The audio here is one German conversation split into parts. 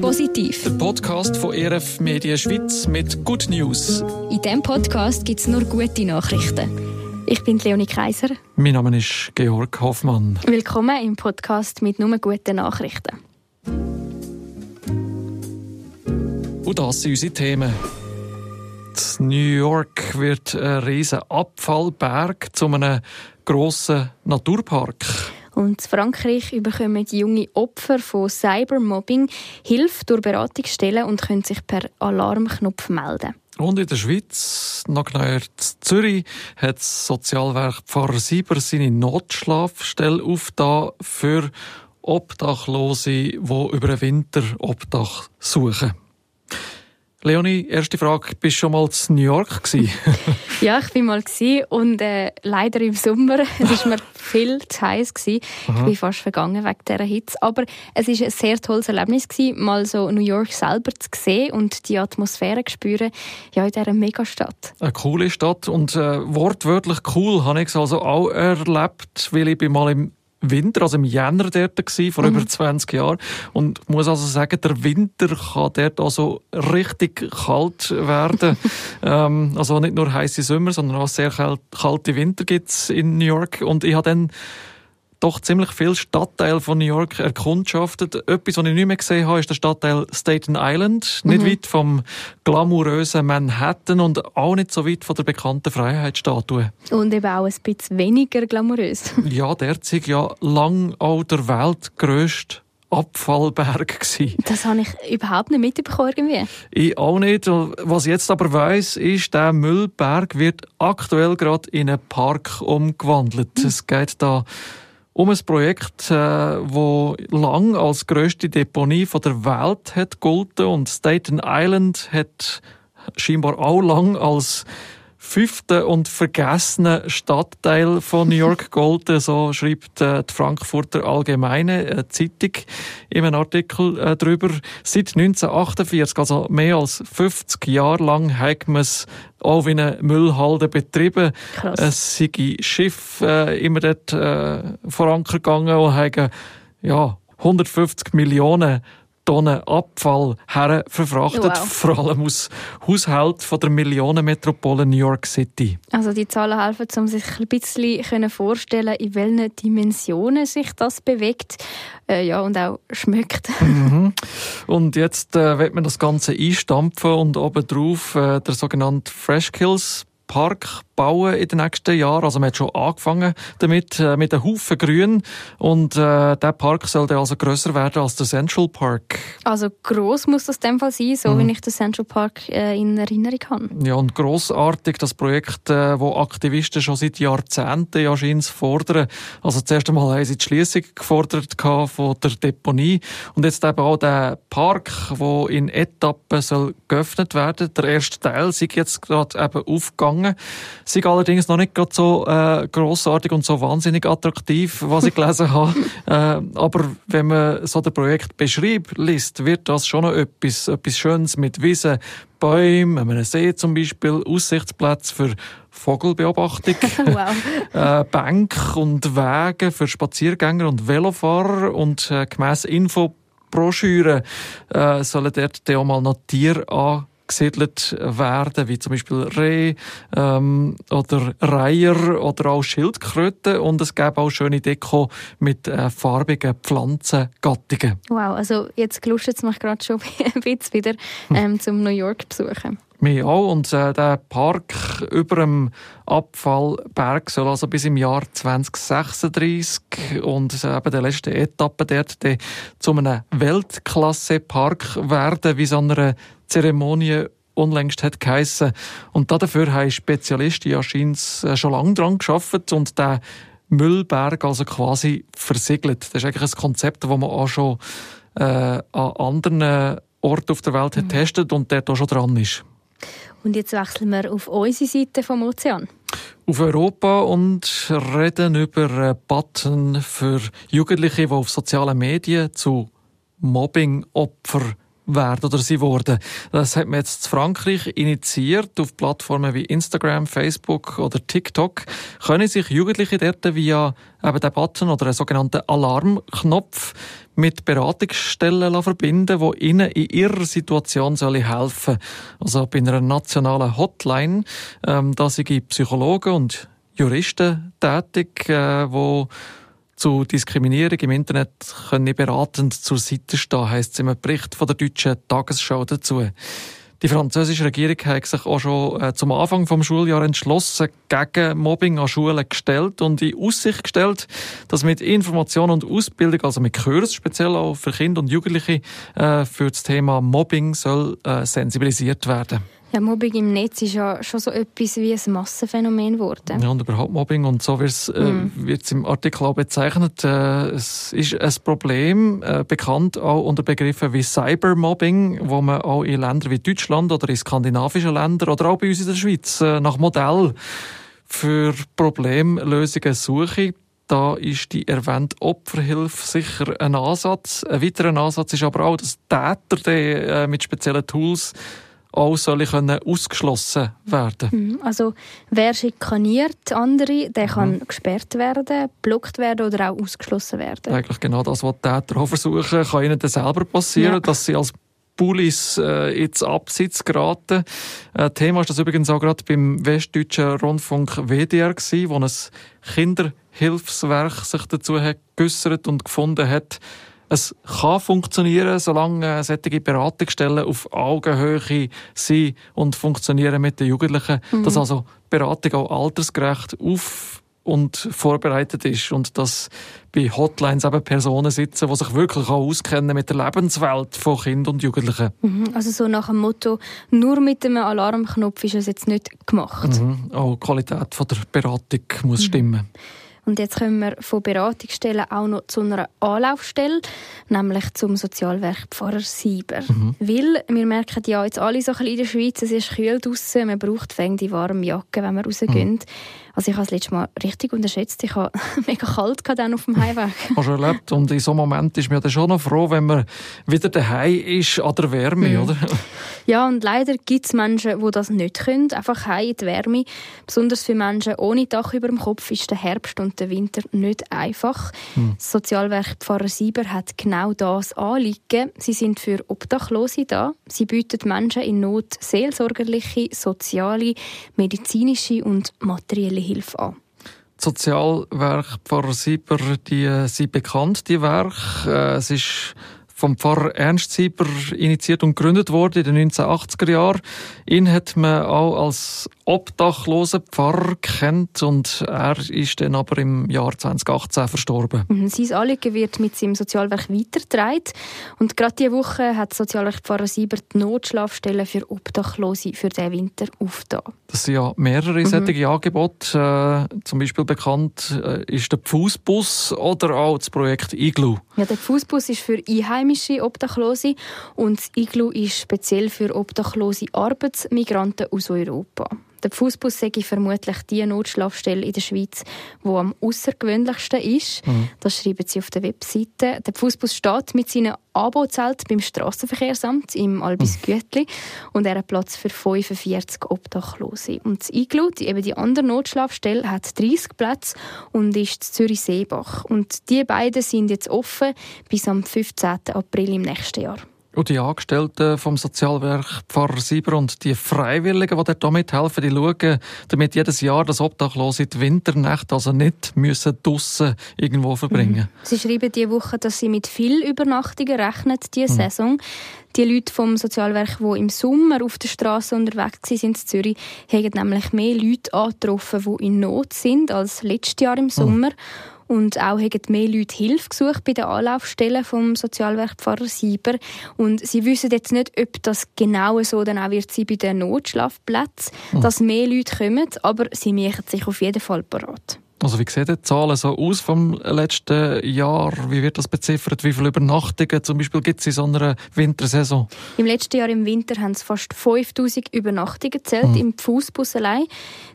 Positiv. Der Podcast von ERF Media Schweiz mit Good News. In diesem Podcast gibt es nur gute Nachrichten. Ich bin Leonie Kaiser. Mein Name ist Georg Hoffmann. Willkommen im Podcast mit nur guten Nachrichten. Und das sind unsere Themen. In New York wird ein riesiger Abfallberg zu einem grossen Naturpark. Und in Frankreich bekommen junge Opfer von Cybermobbing Hilfe durch Beratungsstellen und können sich per Alarmknopf melden. Und in der Schweiz, noch genauer Zürich, hat das Sozialwerk Pfarrer Sieber seine Notschlafstelle aufgetan für Obdachlose, die über den Winter Obdach suchen. Leonie, erste Frage, bist du schon mal in New York Ja, ich bin mal und äh, leider im Sommer. Es war mir viel zu heiß gewesen. Ich bin fast vergangen wegen dieser Hitze. Aber es war ein sehr tolles Erlebnis gewesen, mal so New York selber zu sehen und die Atmosphäre zu spüren, ja, in dieser Megastadt. Eine coole Stadt und äh, wortwörtlich cool habe ich es also auch erlebt, weil ich bin mal im Winter, also im Jänner dort gewesen, vor mhm. über 20 Jahren. Und ich muss also sagen, der Winter kann dort also richtig kalt werden. ähm, also nicht nur heiße Sommer, sondern auch sehr kalte Winter gibt's in New York. Und ich habe dann doch ziemlich viele Stadtteile von New York erkundschaftet. Etwas, was ich nicht mehr gesehen habe, ist der Stadtteil Staten Island. Nicht mhm. weit vom glamourösen Manhattan und auch nicht so weit von der bekannten Freiheitsstatue. Und eben auch ein bisschen weniger glamourös. ja, derzeit ja lang auch der weltgrößte Abfallberg gewesen. Das habe ich überhaupt nicht mitbekommen irgendwie. Ich auch nicht. Was ich jetzt aber weiss, ist, der Müllberg wird aktuell gerade in einen Park umgewandelt. Mhm. Es geht da um ein Projekt, äh, wo lang als größte Deponie von der Welt hat gelten und Staten Island hat scheinbar auch lang als fünfte und vergessene Stadtteil von New York golden. So schreibt äh, die Frankfurter Allgemeine äh, Zeitung in einem Artikel äh, darüber. Seit 1948, also mehr als 50 Jahre lang, hat man es auch wie eine Müllhalde betrieben. Krass. Es sind Schiffe äh, immer dort äh, vorangegangen und haben ja, 150 Millionen Tonnen Abfall her verfrachtet, wow. vor allem aus Haushalten von der Millionenmetropole New York City. Also die Zahlen helfen, um sich ein bisschen vorstellen, in welchen Dimensionen sich das bewegt äh, ja, und auch schmeckt. Mhm. Und jetzt äh, wird man das Ganze einstampfen und obendrauf äh, der sogenannte Fresh Kills Park bauen in den nächsten Jahren. Also man hat schon angefangen damit, äh, mit einem Haufen Grün. Und äh, der Park soll dann also grösser werden als der Central Park. Also gross muss das in dem Fall sein, so mhm. wie ich den Central Park äh, in Erinnerung habe. Ja, und grossartig das Projekt, äh, wo Aktivisten schon seit Jahrzehnten ja fordern. Also zuerst einmal haben sie die Schließung gefordert von der Deponie. Und jetzt eben auch der Park, der in Etappen soll geöffnet werden. Der erste Teil ist jetzt gerade eben aufgegangen. Sie allerdings noch nicht gerade so äh, grossartig und so wahnsinnig attraktiv, was ich gelesen habe. äh, aber wenn man so das Projekt beschreibt, liest, wird das schon noch etwas, etwas Schönes mit Wiesen, Bäumen, einem See zum Beispiel, Aussichtsplätze für Vogelbeobachtung, wow. äh, Bänke und Wege für Spaziergänger und Velofahrer und äh, gemäss Infobroschüre äh, sollen dort auch mal noch Tiere an gesiedelt werden, wie zum Beispiel Reh ähm, oder Reiher oder auch Schildkröten und es gäbe auch schöne Deko mit äh, farbigen Pflanzengattungen. Wow, also jetzt gelustet es mich gerade schon ein bisschen wieder ähm, zum New York besuchen. Wir auch. Und äh, der Park über dem Abfallberg soll also bis im Jahr 2036 und äh, eben der letzte Etappe dort zu einem Weltklasse-Park werden, wie so einer Zeremonie unlängst hat geheissen. Und dafür haben Spezialisten ja äh, schon lange dran geschafft und der Müllberg also quasi versiegelt. Das ist eigentlich ein Konzept, das man auch schon äh, an anderen Orten auf der Welt mhm. hat getestet und der da schon dran ist. Und jetzt wechseln wir auf unsere Seite vom Ozean. Auf Europa und reden über einen Button für Jugendliche, die auf sozialen Medien zu Mobbing-Opfern werden oder sie wurden. Das hat man jetzt in Frankreich initiiert. Auf Plattformen wie Instagram, Facebook oder TikTok können sich Jugendliche dort via eben den Button oder einen sogenannten Alarmknopf mit Beratungsstellen verbinden, die ihnen in ihrer Situation helfen sollen. Also bei einer nationalen Hotline, ähm, da sind Psychologen und Juristen tätig, äh, die zu Diskriminierung im Internet können beratend zur Seite stehen, heisst es im Bericht von der deutschen Tagesschau dazu. Die französische Regierung hat sich auch schon äh, zum Anfang vom Schuljahr entschlossen gegen Mobbing an Schulen gestellt und in Aussicht gestellt, dass mit Information und Ausbildung, also mit Kurs, speziell auch für Kinder und Jugendliche, äh, für das Thema Mobbing soll äh, sensibilisiert werden. Ja, Mobbing im Netz ist ja schon so etwas wie ein Massenphänomen geworden. Ja, und überhaupt Mobbing und so wird es mm. äh, im Artikel auch bezeichnet. Äh, es ist ein Problem, äh, bekannt auch unter Begriffen wie Cybermobbing, wo man auch in Ländern wie Deutschland oder in skandinavischen Ländern oder auch bei uns in der Schweiz äh, nach Modell für Problemlösungen suche. Da ist die erwähnte Opferhilfe sicher ein Ansatz. Ein weiterer Ansatz ist aber auch, dass Täter die, äh, mit speziellen Tools auch soll können ausgeschlossen werden mhm. Also wer schikaniert andere, der kann mhm. gesperrt werden, blockt werden oder auch ausgeschlossen werden. Eigentlich genau das, was die Täter auch versuchen, kann ihnen dann selber passieren, ja. dass sie als Bullis äh, ins Absitz geraten. Äh, Thema ist das übrigens auch gerade beim Westdeutschen Rundfunk WDR gewesen, wo ein Kinderhilfswerk sich dazu hat geäussert und gefunden hat, es kann funktionieren, solange solche Beratungsstellen auf Augenhöhe sind und funktionieren mit den Jugendlichen. Mhm. Dass also Beratung auch altersgerecht auf und vorbereitet ist und dass bei Hotlines eben Personen sitzen, die sich wirklich auch auskennen mit der Lebenswelt von Kindern und Jugendlichen. Mhm. Also so nach dem Motto, nur mit einem Alarmknopf ist es jetzt nicht gemacht. Mhm. Auch die Qualität von der Beratung muss mhm. stimmen. Und jetzt kommen wir von Beratungsstellen auch noch zu einer Anlaufstelle, nämlich zum Sozialwerk Pfarrer Sieber. Mhm. Weil wir merken ja jetzt alle so ein bisschen in der Schweiz, es ist kühl draußen, man braucht die warme Jacke, wenn man rausgehen. Mhm. Also ich habe es letztes Mal richtig unterschätzt. Ich habe mega kalt dann auf dem Heimweg. Hast du erlebt? Und in so einem Moment ist man dann schon noch froh, wenn man wieder daheim ist an der Wärme, mhm. oder? Ja, und leider gibt es Menschen, die das nicht können. Einfach heim in die Wärme. Besonders für Menschen ohne Dach über dem Kopf ist der Herbst und der Winter nicht einfach. Mhm. Das Sozialwerk Pfarrer Sieber hat genau das anliegen. Sie sind für Obdachlose da. Sie bieten Menschen in Not seelsorgerliche, soziale, medizinische und materielle Hilfe an. Sozialwerk Pfarrer Sieber, die äh, sind bekannt, die Werke. Äh, es ist vom Pfarrer Ernst Sieber initiiert und gegründet worden in den 1980er Jahren. Ihn hat man auch als obdachlosen Pfarrer kennt und er ist dann aber im Jahr 2018 verstorben. Mhm, sein Anliegen wird mit seinem Sozialwerk weitergetragen und gerade diese Woche hat Sozialwerk Pfarrer Sieber die Notschlafstelle für Obdachlose für den Winter aufgetan. Das sind ja mehrere mhm. solche Angebote. Äh, zum Beispiel bekannt äh, ist der Fußbus oder auch das Projekt Iglu. Ja, der Fußbus ist für einheimische Obdachlose und das Iglu ist speziell für obdachlose Arbeitsmigranten aus Europa. Der Fußbus sei vermutlich die Notschlafstelle in der Schweiz, die am außergewöhnlichsten ist. Mhm. Das schreiben sie auf der Webseite. Der Fußbus steht mit seinem Abozelt beim Strassenverkehrsamt im Albis mhm. Gütli und er hat Platz für 45 Obdachlose. Und das Iglu, die, eben die andere Notschlafstelle, hat 30 Plätze und ist Zürich-Seebach. Und die beiden sind jetzt offen bis am 15. April im nächsten Jahr. Und die Angestellten vom Sozialwerk Pfarrer Sieber und die Freiwilligen, die dort mithelfen, die schauen, damit jedes Jahr das Obdachlose die Winternacht also nicht müssen draussen irgendwo verbringen. Mhm. Sie schreiben diese Woche, dass sie mit viel Übernachtungen rechnen, diese mhm. Saison. Die Leute vom Sozialwerk, die im Sommer auf der Straße unterwegs sind in Zürich, haben nämlich mehr Leute angetroffen, die in Not sind als letztes Jahr im Sommer. Mhm. Und auch haben mehr Leute Hilfe gesucht bei den Anlaufstellen vom Sozialwerk Pfarrer Sieber. Und sie wissen jetzt nicht, ob das genau so dann auch wird sein bei den Notschlafplätzen, mhm. dass mehr Leute kommen, aber sie machen sich auf jeden Fall parat. Also wie sehen die Zahlen so aus vom letzten Jahr? Wie wird das beziffert? Wie viele Übernachtungen zum Beispiel gibt es in so einer Wintersaison? Im letzten Jahr im Winter haben es fast 5000 Übernachtungen gezählt mhm. im Fußbus allein.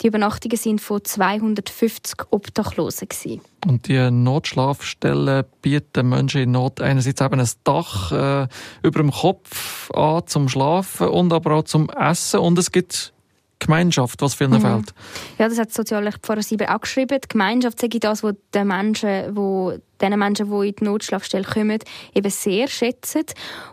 Die Übernachtungen sind von 250 Obdachlosen gewesen. Und die Notschlafstellen bieten Menschen in Not einerseits eben ein Dach äh, über dem Kopf an zum Schlafen und aber auch zum Essen und es gibt Gemeinschaft, was vielen mhm. fehlt. Ja, das hat Sozialrecht Pfarrer Sieber auch geschrieben. Die Gemeinschaft sei das, was den Menschen, wo den Menschen, die in die Notschlafstelle kommen, eben sehr schätzen.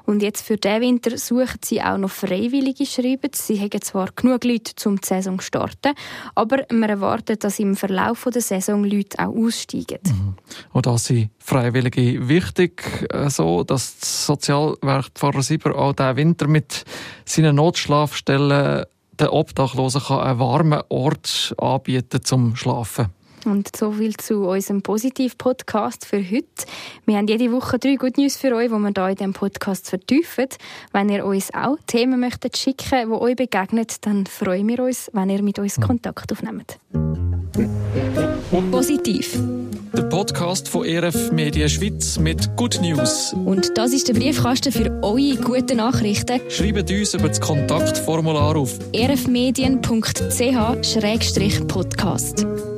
Und jetzt für diesen Winter suchen sie auch noch Freiwillige schreiben. Sie haben zwar genug Leute, um die Saison zu starten, aber man erwartet, dass im Verlauf der Saison Leute auch aussteigen. Mhm. Und da sind Freiwillige wichtig, äh, so dass das Sozialwerk Pfarrer Sieber auch diesen Winter mit seinen Notschlafstellen den Obdachlosen kann einen warmen Ort anbieten zum Schlafen. Und so viel zu unserem Positiv-Podcast für heute. Wir haben jede Woche drei Good News für euch, die wir hier in diesem Podcast vertiefen. Wenn ihr uns auch Themen möchtet schicken, die euch begegnen, dann freuen wir uns, wenn ihr mit uns Kontakt aufnehmt. Positiv. Der Podcast von RF Media Schweiz mit Good News. Und das ist der Briefkasten für eure guten Nachrichten. Schreibt uns über das Kontaktformular auf rfmedien.ch-podcast.